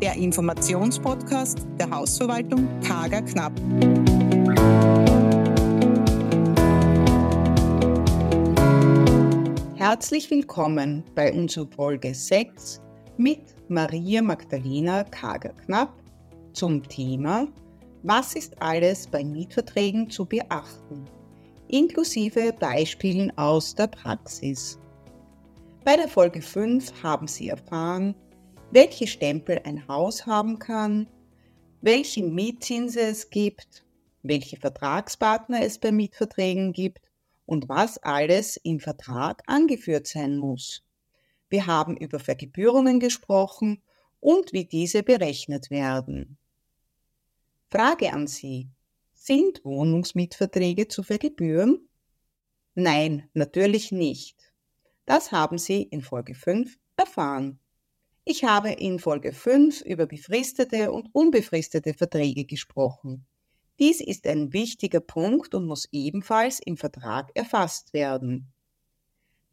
der Informationspodcast der Hausverwaltung Kager Knapp. Herzlich willkommen bei unserer Folge 6 mit Maria Magdalena Kager-Knapp zum Thema Was ist alles bei Mietverträgen zu beachten? inklusive Beispielen aus der Praxis. Bei der Folge 5 haben Sie erfahren, welche Stempel ein Haus haben kann, welche Mietzinse es gibt, welche Vertragspartner es bei Mietverträgen gibt und was alles im Vertrag angeführt sein muss. Wir haben über Vergebührungen gesprochen und wie diese berechnet werden. Frage an Sie. Sind Wohnungsmietverträge zu vergebühren? Nein, natürlich nicht. Das haben Sie in Folge 5 erfahren. Ich habe in Folge 5 über befristete und unbefristete Verträge gesprochen. Dies ist ein wichtiger Punkt und muss ebenfalls im Vertrag erfasst werden.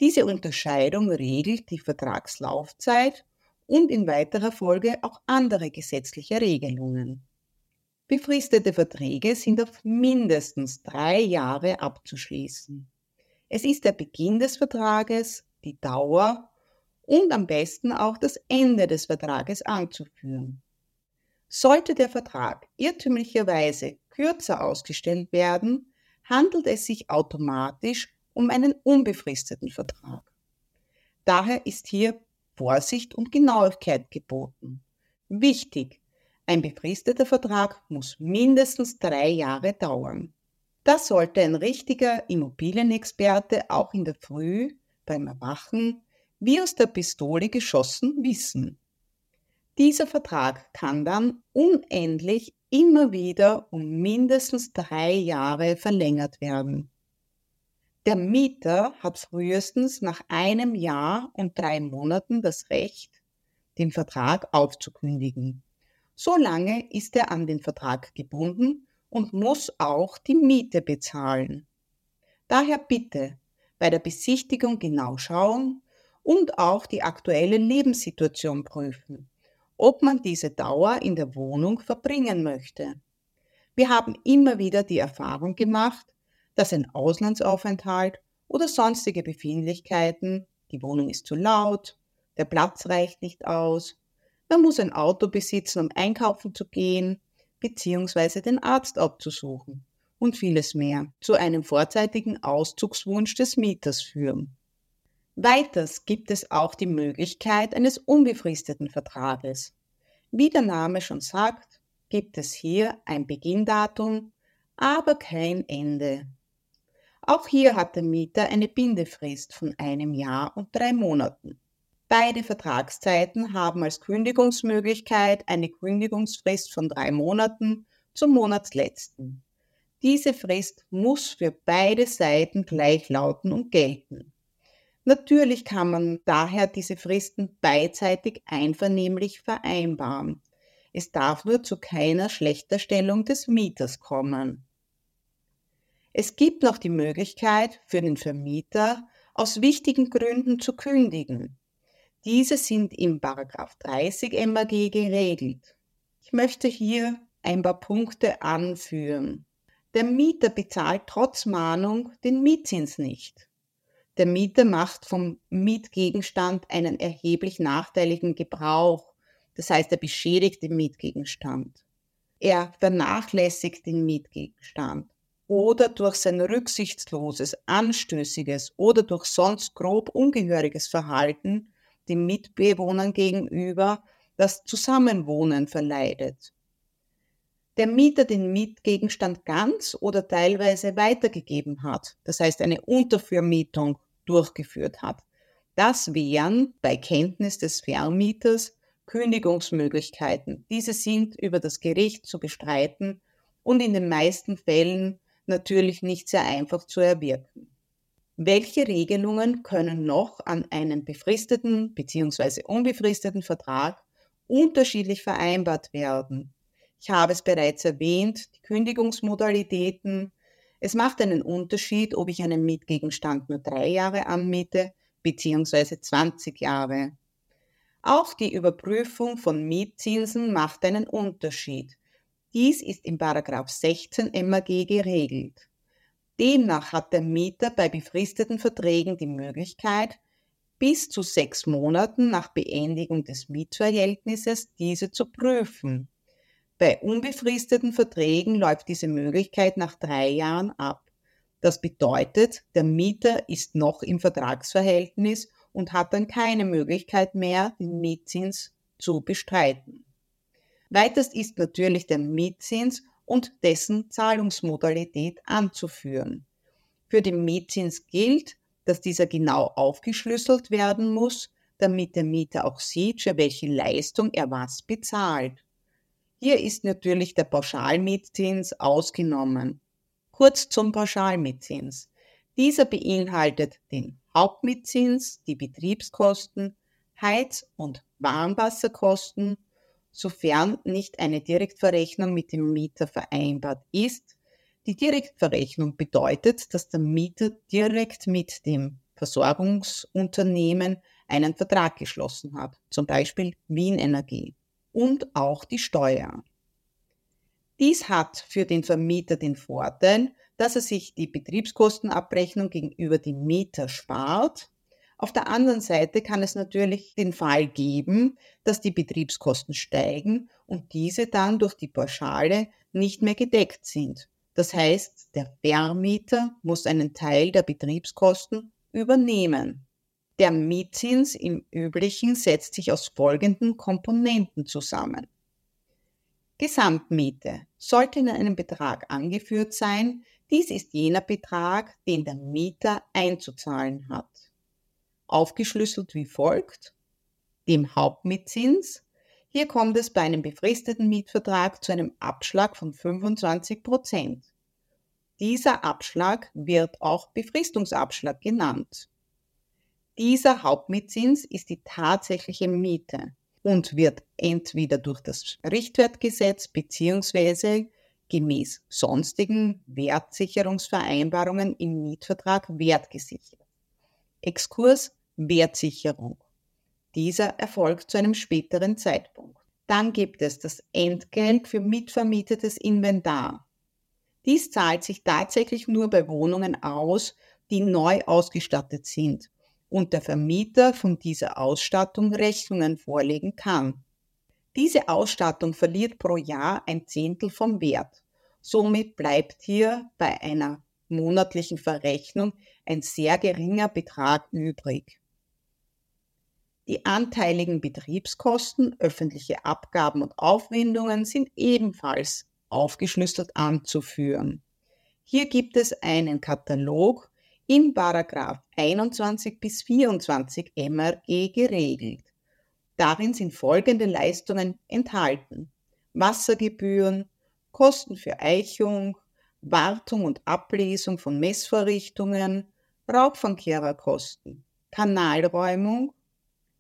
Diese Unterscheidung regelt die Vertragslaufzeit und in weiterer Folge auch andere gesetzliche Regelungen. Befristete Verträge sind auf mindestens drei Jahre abzuschließen. Es ist der Beginn des Vertrages, die Dauer und am besten auch das Ende des Vertrages anzuführen. Sollte der Vertrag irrtümlicherweise kürzer ausgestellt werden, handelt es sich automatisch um einen unbefristeten Vertrag. Daher ist hier Vorsicht und Genauigkeit geboten. Wichtig, ein befristeter Vertrag muss mindestens drei Jahre dauern. Das sollte ein richtiger Immobilienexperte auch in der Früh beim Erwachen wie aus der Pistole geschossen wissen. Dieser Vertrag kann dann unendlich immer wieder um mindestens drei Jahre verlängert werden. Der Mieter hat frühestens nach einem Jahr und drei Monaten das Recht, den Vertrag aufzukündigen. Solange ist er an den Vertrag gebunden und muss auch die Miete bezahlen. Daher bitte bei der Besichtigung genau schauen und auch die aktuelle Lebenssituation prüfen ob man diese Dauer in der Wohnung verbringen möchte. Wir haben immer wieder die Erfahrung gemacht, dass ein Auslandsaufenthalt oder sonstige Befindlichkeiten, die Wohnung ist zu laut, der Platz reicht nicht aus, man muss ein Auto besitzen, um einkaufen zu gehen, beziehungsweise den Arzt abzusuchen und vieles mehr zu einem vorzeitigen Auszugswunsch des Mieters führen. Weiters gibt es auch die Möglichkeit eines unbefristeten Vertrages. Wie der Name schon sagt, gibt es hier ein Beginndatum, aber kein Ende. Auch hier hat der Mieter eine Bindefrist von einem Jahr und drei Monaten. Beide Vertragszeiten haben als Kündigungsmöglichkeit eine Kündigungsfrist von drei Monaten zum Monatsletzten. Diese Frist muss für beide Seiten gleich lauten und gelten. Natürlich kann man daher diese Fristen beidseitig einvernehmlich vereinbaren. Es darf nur zu keiner Schlechterstellung des Mieters kommen. Es gibt noch die Möglichkeit für den Vermieter, aus wichtigen Gründen zu kündigen. Diese sind im 30 MAG geregelt. Ich möchte hier ein paar Punkte anführen. Der Mieter bezahlt trotz Mahnung den Mietzins nicht. Der Mieter macht vom Mietgegenstand einen erheblich nachteiligen Gebrauch. Das heißt, er beschädigt den Mietgegenstand. Er vernachlässigt den Mietgegenstand oder durch sein rücksichtsloses, anstößiges oder durch sonst grob ungehöriges Verhalten den Mitbewohnern gegenüber das Zusammenwohnen verleidet. Der Mieter den Mietgegenstand ganz oder teilweise weitergegeben hat, das heißt eine Untervermietung durchgeführt hat. Das wären bei Kenntnis des Vermieters Kündigungsmöglichkeiten. Diese sind über das Gericht zu bestreiten und in den meisten Fällen natürlich nicht sehr einfach zu erwirken. Welche Regelungen können noch an einen befristeten bzw. unbefristeten Vertrag unterschiedlich vereinbart werden? Ich habe es bereits erwähnt, die Kündigungsmodalitäten, es macht einen Unterschied, ob ich einen Mietgegenstand nur drei Jahre anmiete beziehungsweise 20 Jahre. Auch die Überprüfung von Mietzinsen macht einen Unterschied. Dies ist im 16 MAG geregelt. Demnach hat der Mieter bei befristeten Verträgen die Möglichkeit, bis zu sechs Monaten nach Beendigung des Mietverhältnisses diese zu prüfen. Bei unbefristeten Verträgen läuft diese Möglichkeit nach drei Jahren ab. Das bedeutet, der Mieter ist noch im Vertragsverhältnis und hat dann keine Möglichkeit mehr, den Mietzins zu bestreiten. Weiters ist natürlich der Mietzins und dessen Zahlungsmodalität anzuführen. Für den Mietzins gilt, dass dieser genau aufgeschlüsselt werden muss, damit der Mieter auch sieht, für welche Leistung er was bezahlt. Hier ist natürlich der Pauschalmietzins ausgenommen. Kurz zum Pauschalmietzins. Dieser beinhaltet den Hauptmietzins, die Betriebskosten, Heiz- und Warmwasserkosten, sofern nicht eine Direktverrechnung mit dem Mieter vereinbart ist. Die Direktverrechnung bedeutet, dass der Mieter direkt mit dem Versorgungsunternehmen einen Vertrag geschlossen hat, zum Beispiel Wien Energie und auch die Steuer. Dies hat für den Vermieter den Vorteil, dass er sich die Betriebskostenabrechnung gegenüber dem Mieter spart. Auf der anderen Seite kann es natürlich den Fall geben, dass die Betriebskosten steigen und diese dann durch die Pauschale nicht mehr gedeckt sind. Das heißt, der Vermieter muss einen Teil der Betriebskosten übernehmen. Der Mietzins im Üblichen setzt sich aus folgenden Komponenten zusammen. Gesamtmiete sollte in einem Betrag angeführt sein. Dies ist jener Betrag, den der Mieter einzuzahlen hat. Aufgeschlüsselt wie folgt. Dem Hauptmietzins. Hier kommt es bei einem befristeten Mietvertrag zu einem Abschlag von 25 Prozent. Dieser Abschlag wird auch Befristungsabschlag genannt. Dieser Hauptmietzins ist die tatsächliche Miete und wird entweder durch das Richtwertgesetz bzw. gemäß sonstigen Wertsicherungsvereinbarungen im Mietvertrag wertgesichert. Exkurs Wertsicherung. Dieser erfolgt zu einem späteren Zeitpunkt. Dann gibt es das Entgelt für mitvermietetes Inventar. Dies zahlt sich tatsächlich nur bei Wohnungen aus, die neu ausgestattet sind und der Vermieter von dieser Ausstattung Rechnungen vorlegen kann. Diese Ausstattung verliert pro Jahr ein Zehntel vom Wert. Somit bleibt hier bei einer monatlichen Verrechnung ein sehr geringer Betrag übrig. Die anteiligen Betriebskosten, öffentliche Abgaben und Aufwendungen sind ebenfalls aufgeschlüsselt anzuführen. Hier gibt es einen Katalog in Paragraph 21 bis 24 MRG geregelt. Darin sind folgende Leistungen enthalten. Wassergebühren, Kosten für Eichung, Wartung und Ablesung von Messvorrichtungen, Rauchfangkehrerkosten, Kanalräumung,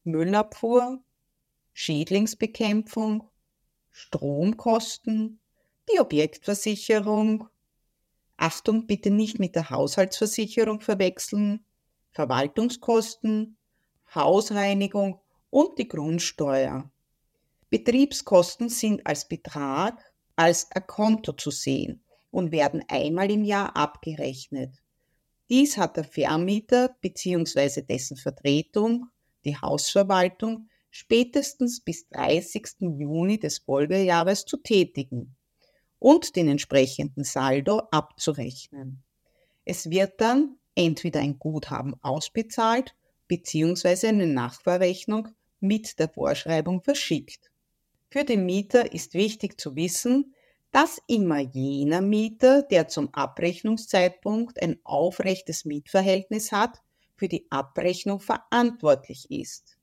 Müllabfuhr, Schädlingsbekämpfung, Stromkosten, die Objektversicherung, Achtung, bitte nicht mit der Haushaltsversicherung verwechseln, Verwaltungskosten, Hausreinigung und die Grundsteuer. Betriebskosten sind als Betrag als Konto zu sehen und werden einmal im Jahr abgerechnet. Dies hat der Vermieter bzw. dessen Vertretung, die Hausverwaltung, spätestens bis 30. Juni des Folgejahres zu tätigen und den entsprechenden Saldo abzurechnen. Es wird dann entweder ein Guthaben ausbezahlt bzw. eine Nachverrechnung mit der Vorschreibung verschickt. Für den Mieter ist wichtig zu wissen, dass immer jener Mieter, der zum Abrechnungszeitpunkt ein aufrechtes Mietverhältnis hat, für die Abrechnung verantwortlich ist.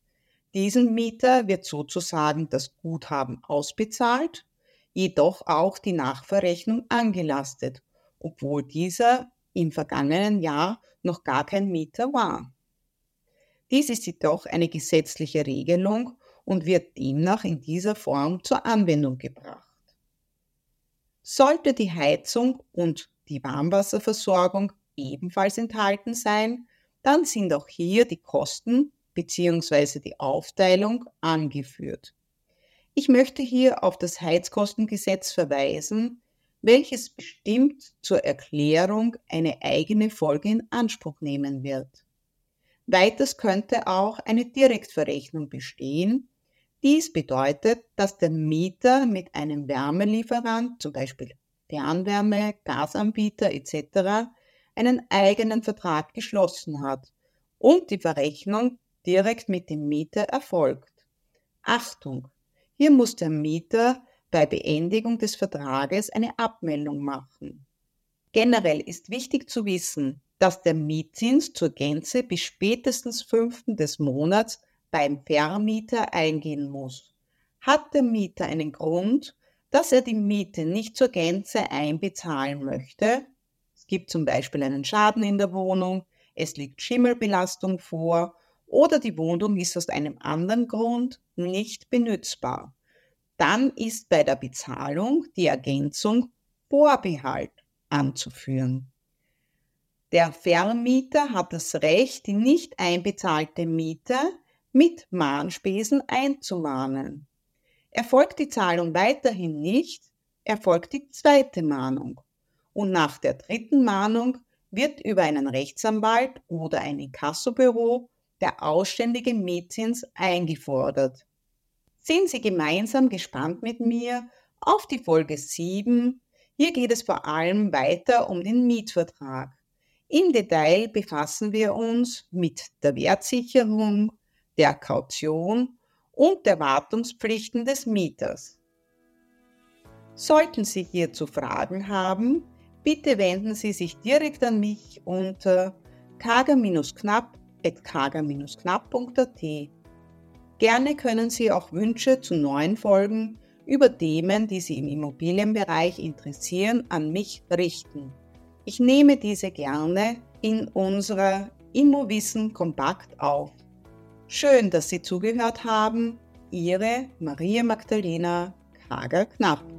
Diesem Mieter wird sozusagen das Guthaben ausbezahlt jedoch auch die Nachverrechnung angelastet, obwohl dieser im vergangenen Jahr noch gar kein Mieter war. Dies ist jedoch eine gesetzliche Regelung und wird demnach in dieser Form zur Anwendung gebracht. Sollte die Heizung und die Warmwasserversorgung ebenfalls enthalten sein, dann sind auch hier die Kosten bzw. die Aufteilung angeführt. Ich möchte hier auf das Heizkostengesetz verweisen, welches bestimmt zur Erklärung eine eigene Folge in Anspruch nehmen wird. Weiters könnte auch eine Direktverrechnung bestehen. Dies bedeutet, dass der Mieter mit einem Wärmelieferant, zum Beispiel Fernwärme, Gasanbieter etc., einen eigenen Vertrag geschlossen hat und die Verrechnung direkt mit dem Mieter erfolgt. Achtung! Hier muss der Mieter bei Beendigung des Vertrages eine Abmeldung machen. Generell ist wichtig zu wissen, dass der Mietzins zur Gänze bis spätestens 5. des Monats beim Vermieter eingehen muss. Hat der Mieter einen Grund, dass er die Miete nicht zur Gänze einbezahlen möchte, es gibt zum Beispiel einen Schaden in der Wohnung, es liegt Schimmelbelastung vor oder die Wohnung ist aus einem anderen Grund nicht benützbar dann ist bei der Bezahlung die Ergänzung Vorbehalt anzuführen. Der Vermieter hat das Recht, die nicht einbezahlte Miete mit Mahnspesen einzumahnen. Erfolgt die Zahlung weiterhin nicht, erfolgt die zweite Mahnung. Und nach der dritten Mahnung wird über einen Rechtsanwalt oder ein Inkassobüro der ausständige Mietzins eingefordert sind Sie gemeinsam gespannt mit mir auf die Folge 7. Hier geht es vor allem weiter um den Mietvertrag. Im Detail befassen wir uns mit der Wertsicherung, der Kaution und der Wartungspflichten des Mieters. Sollten Sie hierzu Fragen haben, bitte wenden Sie sich direkt an mich unter kager-knapp.kager-knapp.at. Gerne können Sie auch Wünsche zu neuen Folgen über Themen, die Sie im Immobilienbereich interessieren, an mich richten. Ich nehme diese gerne in unserer Immowissen kompakt auf. Schön, dass Sie zugehört haben. Ihre Maria Magdalena Kager-Knapp.